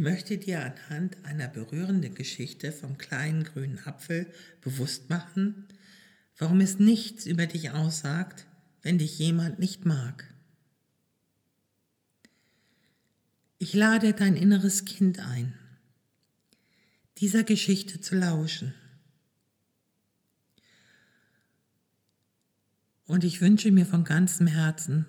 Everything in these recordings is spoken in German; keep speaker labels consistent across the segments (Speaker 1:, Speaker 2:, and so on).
Speaker 1: möchte dir anhand einer berührenden Geschichte vom kleinen grünen Apfel bewusst machen, warum es nichts über dich aussagt, wenn dich jemand nicht mag. Ich lade dein inneres Kind ein, dieser Geschichte zu lauschen. Und ich wünsche mir von ganzem Herzen,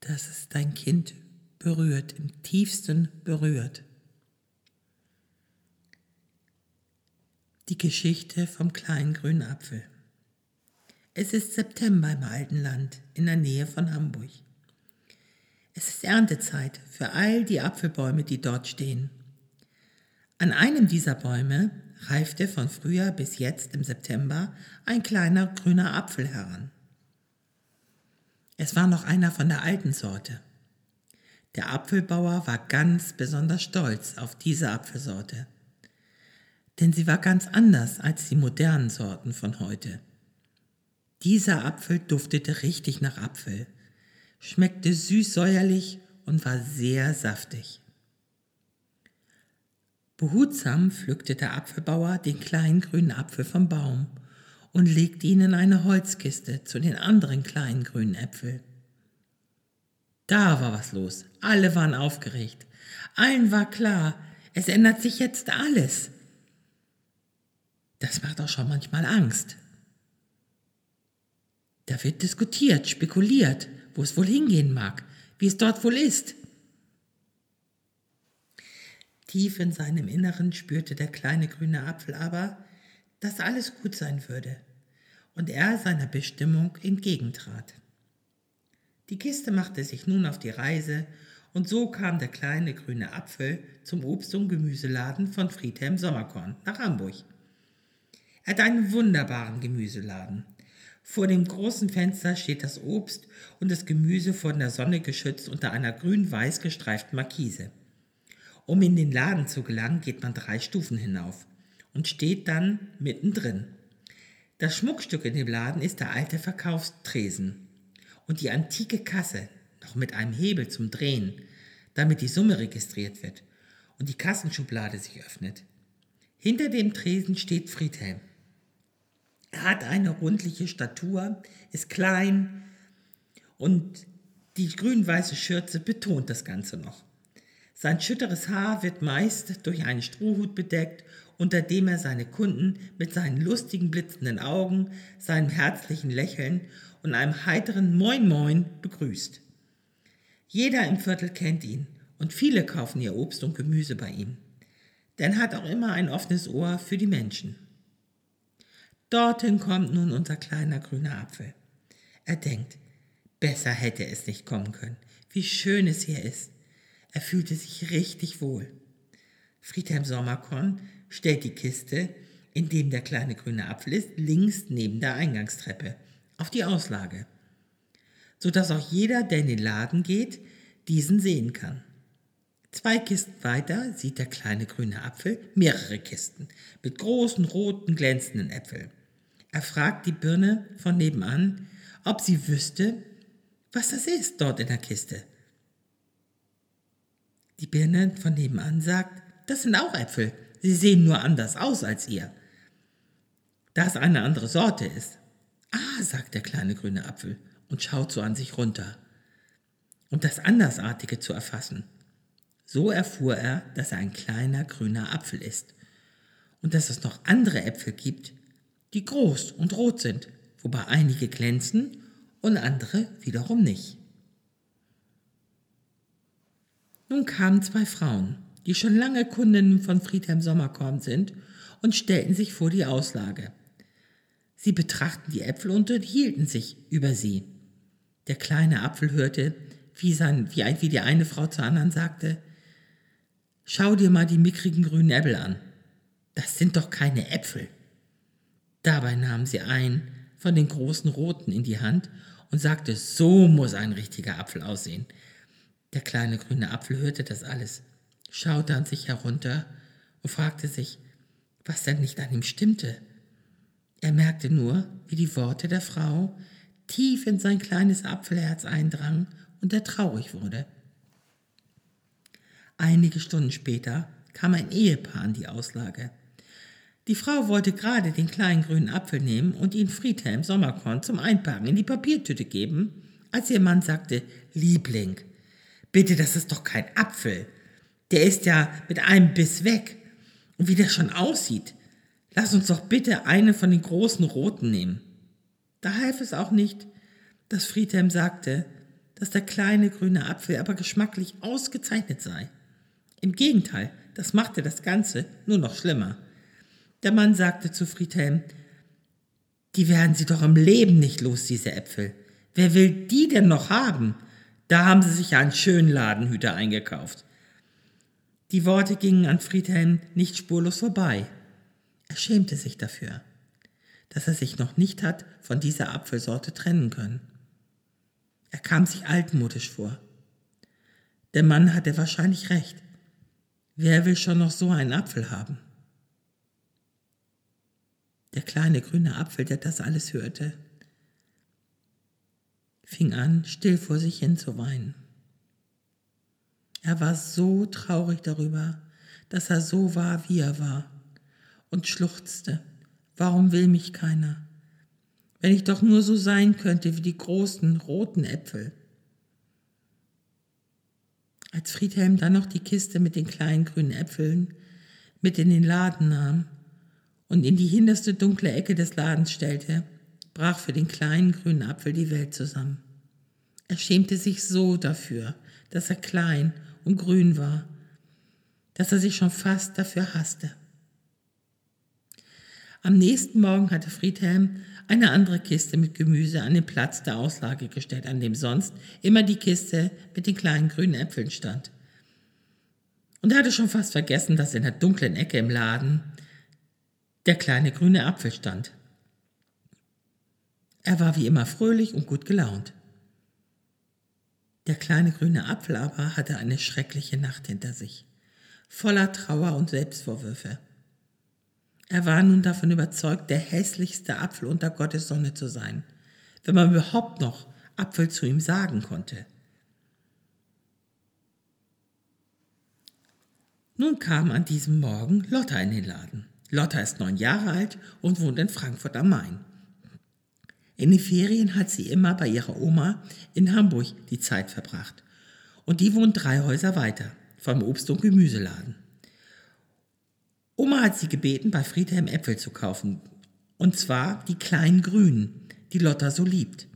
Speaker 1: dass es dein Kind berührt, im tiefsten berührt. Die Geschichte vom kleinen grünen Apfel. Es ist September im alten Land in der Nähe von Hamburg. Es ist Erntezeit für all die Apfelbäume, die dort stehen. An einem dieser Bäume reifte von Frühjahr bis jetzt im September ein kleiner grüner Apfel heran. Es war noch einer von der alten Sorte. Der Apfelbauer war ganz besonders stolz auf diese Apfelsorte. Denn sie war ganz anders als die modernen Sorten von heute. Dieser Apfel duftete richtig nach Apfel, schmeckte süß-säuerlich und war sehr saftig. Behutsam pflückte der Apfelbauer den kleinen grünen Apfel vom Baum und legte ihn in eine Holzkiste zu den anderen kleinen grünen Äpfeln. Da war was los. Alle waren aufgeregt. Allen war klar, es ändert sich jetzt alles. Das macht auch schon manchmal Angst. Da wird diskutiert, spekuliert, wo es wohl hingehen mag, wie es dort wohl ist. Tief in seinem Inneren spürte der kleine grüne Apfel aber, dass alles gut sein würde und er seiner Bestimmung entgegentrat. Die Kiste machte sich nun auf die Reise, und so kam der kleine grüne Apfel zum Obst- und Gemüseladen von Friedhelm Sommerkorn nach Hamburg. Er hat einen wunderbaren Gemüseladen. Vor dem großen Fenster steht das Obst und das Gemüse von der Sonne geschützt unter einer grün-weiß gestreiften Markise. Um in den Laden zu gelangen, geht man drei Stufen hinauf und steht dann mittendrin. Das Schmuckstück in dem Laden ist der alte Verkaufstresen und die antike Kasse, noch mit einem Hebel zum Drehen, damit die Summe registriert wird und die Kassenschublade sich öffnet. Hinter dem Tresen steht Friedhelm. Er hat eine rundliche Statur, ist klein und die grün-weiße Schürze betont das Ganze noch. Sein schütteres Haar wird meist durch einen Strohhut bedeckt, unter dem er seine Kunden mit seinen lustigen blitzenden Augen, seinem herzlichen Lächeln und einem heiteren Moin Moin begrüßt. Jeder im Viertel kennt ihn und viele kaufen ihr Obst und Gemüse bei ihm. Denn er hat auch immer ein offenes Ohr für die Menschen. Dorthin kommt nun unser kleiner grüner Apfel. Er denkt, besser hätte es nicht kommen können. Wie schön es hier ist. Er fühlte sich richtig wohl. Friedhelm Sommerkorn stellt die Kiste, in dem der kleine grüne Apfel ist, links neben der Eingangstreppe auf die Auslage, sodass auch jeder, der in den Laden geht, diesen sehen kann. Zwei Kisten weiter sieht der kleine grüne Apfel mehrere Kisten mit großen roten glänzenden Äpfeln. Er fragt die Birne von nebenan, ob sie wüsste, was das ist dort in der Kiste. Die Birne von nebenan sagt, das sind auch Äpfel, sie sehen nur anders aus als ihr. Da es eine andere Sorte ist, Ah, sagt der kleine grüne Apfel und schaut so an sich runter, um das Andersartige zu erfassen. So erfuhr er, dass er ein kleiner grüner Apfel ist und dass es noch andere Äpfel gibt, die groß und rot sind, wobei einige glänzen und andere wiederum nicht. Nun kamen zwei Frauen, die schon lange Kundinnen von Friedhelm Sommerkorn sind, und stellten sich vor die Auslage. Sie betrachten die Äpfel und unterhielten sich über sie. Der kleine Apfel hörte, wie, sein, wie, wie die eine Frau zur anderen sagte, Schau dir mal die mickrigen grünen Äpfel an. Das sind doch keine Äpfel. Dabei nahm sie einen von den großen roten in die Hand und sagte, so muss ein richtiger Apfel aussehen. Der kleine grüne Apfel hörte das alles, schaute an sich herunter und fragte sich, was denn nicht an ihm stimmte. Er merkte nur, wie die Worte der Frau tief in sein kleines Apfelherz eindrangen und er traurig wurde. Einige Stunden später kam ein Ehepaar an die Auslage. Die Frau wollte gerade den kleinen grünen Apfel nehmen und ihn Friedhelm Sommerkorn zum Einpacken in die Papiertüte geben, als ihr Mann sagte, Liebling, bitte, das ist doch kein Apfel. Der ist ja mit einem Biss weg. Und wie der schon aussieht. Lass uns doch bitte einen von den großen roten nehmen. Da half es auch nicht, dass Friedhelm sagte, dass der kleine grüne Apfel aber geschmacklich ausgezeichnet sei. Im Gegenteil, das machte das Ganze nur noch schlimmer. Der Mann sagte zu Friedhelm, die werden Sie doch im Leben nicht los, diese Äpfel. Wer will die denn noch haben? Da haben Sie sich ja einen schönen Ladenhüter eingekauft. Die Worte gingen an Friedhelm nicht spurlos vorbei. Er schämte sich dafür, dass er sich noch nicht hat von dieser Apfelsorte trennen können. Er kam sich altmodisch vor. Der Mann hatte wahrscheinlich recht. Wer will schon noch so einen Apfel haben? Der kleine grüne Apfel, der das alles hörte, fing an, still vor sich hin zu weinen. Er war so traurig darüber, dass er so war, wie er war, und schluchzte, warum will mich keiner? Wenn ich doch nur so sein könnte wie die großen roten Äpfel. Als Friedhelm dann noch die Kiste mit den kleinen grünen Äpfeln mit in den Laden nahm und in die hinterste dunkle Ecke des Ladens stellte, brach für den kleinen grünen Apfel die Welt zusammen. Er schämte sich so dafür, dass er klein und grün war, dass er sich schon fast dafür hasste. Am nächsten Morgen hatte Friedhelm eine andere Kiste mit Gemüse an den Platz der Auslage gestellt, an dem sonst immer die Kiste mit den kleinen grünen Äpfeln stand. Und er hatte schon fast vergessen, dass in der dunklen Ecke im Laden der kleine grüne Apfel stand. Er war wie immer fröhlich und gut gelaunt. Der kleine grüne Apfel aber hatte eine schreckliche Nacht hinter sich, voller Trauer und Selbstvorwürfe. Er war nun davon überzeugt, der hässlichste Apfel unter Gottes Sonne zu sein, wenn man überhaupt noch Apfel zu ihm sagen konnte. Nun kam an diesem Morgen Lotta in den Laden. Lotta ist neun Jahre alt und wohnt in Frankfurt am Main. In den Ferien hat sie immer bei ihrer Oma in Hamburg die Zeit verbracht. Und die wohnt drei Häuser weiter, vom Obst- und Gemüseladen. Oma hat sie gebeten, bei Friedhelm Äpfel zu kaufen. Und zwar die kleinen Grünen, die Lotta so liebt.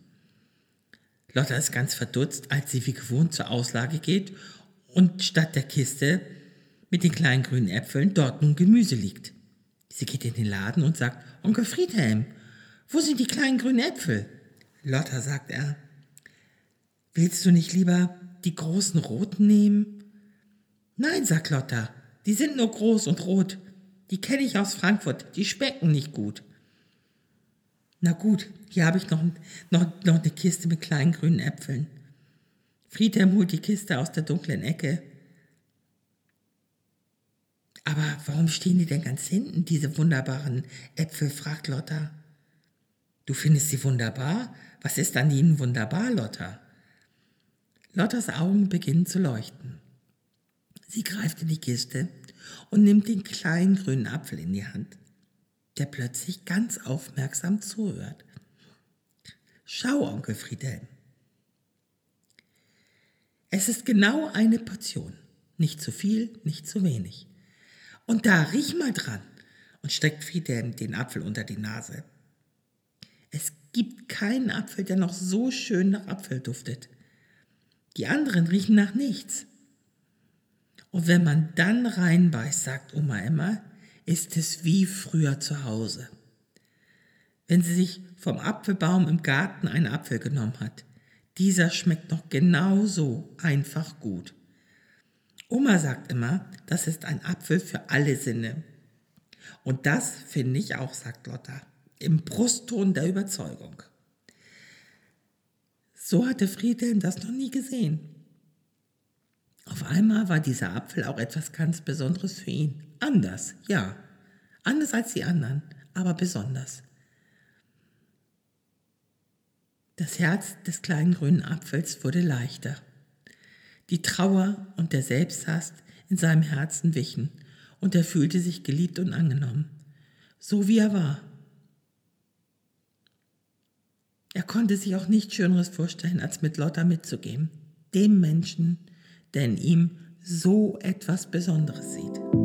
Speaker 1: Lotta ist ganz verdutzt, als sie wie gewohnt zur Auslage geht und statt der Kiste mit den kleinen grünen Äpfeln dort nun Gemüse liegt. Sie geht in den Laden und sagt, Onkel Friedhelm, wo sind die kleinen grünen Äpfel? Lotta, sagt er. Willst du nicht lieber die großen roten nehmen? Nein, sagt Lotta, die sind nur groß und rot. Die kenne ich aus Frankfurt, die schmecken nicht gut. Na gut, hier habe ich noch, noch, noch eine Kiste mit kleinen grünen Äpfeln. Friedhelm holt die Kiste aus der dunklen Ecke. Aber warum stehen die denn ganz hinten, diese wunderbaren Äpfel? fragt Lotta. Du findest sie wunderbar? Was ist an ihnen wunderbar, Lotta? Lottas Augen beginnen zu leuchten. Sie greift in die Kiste und nimmt den kleinen grünen Apfel in die Hand, der plötzlich ganz aufmerksam zuhört. Schau, Onkel Friedhelm. Es ist genau eine Portion. Nicht zu viel, nicht zu wenig. Und da riech mal dran und steckt Friedhelm den Apfel unter die Nase. Es gibt keinen Apfel, der noch so schön nach Apfel duftet. Die anderen riechen nach nichts. Und wenn man dann reinbeißt, sagt Oma immer, ist es wie früher zu Hause. Wenn sie sich vom Apfelbaum im Garten einen Apfel genommen hat, dieser schmeckt noch genauso einfach gut. Oma sagt immer, das ist ein Apfel für alle Sinne. Und das finde ich auch, sagt Lotta im Brustton der Überzeugung. So hatte Friedhelm das noch nie gesehen. Auf einmal war dieser Apfel auch etwas ganz Besonderes für ihn. Anders, ja. Anders als die anderen, aber besonders. Das Herz des kleinen grünen Apfels wurde leichter. Die Trauer und der Selbsthass in seinem Herzen wichen und er fühlte sich geliebt und angenommen, so wie er war. Er konnte sich auch nichts Schöneres vorstellen, als mit Lotta mitzugehen, dem Menschen, der in ihm so etwas Besonderes sieht.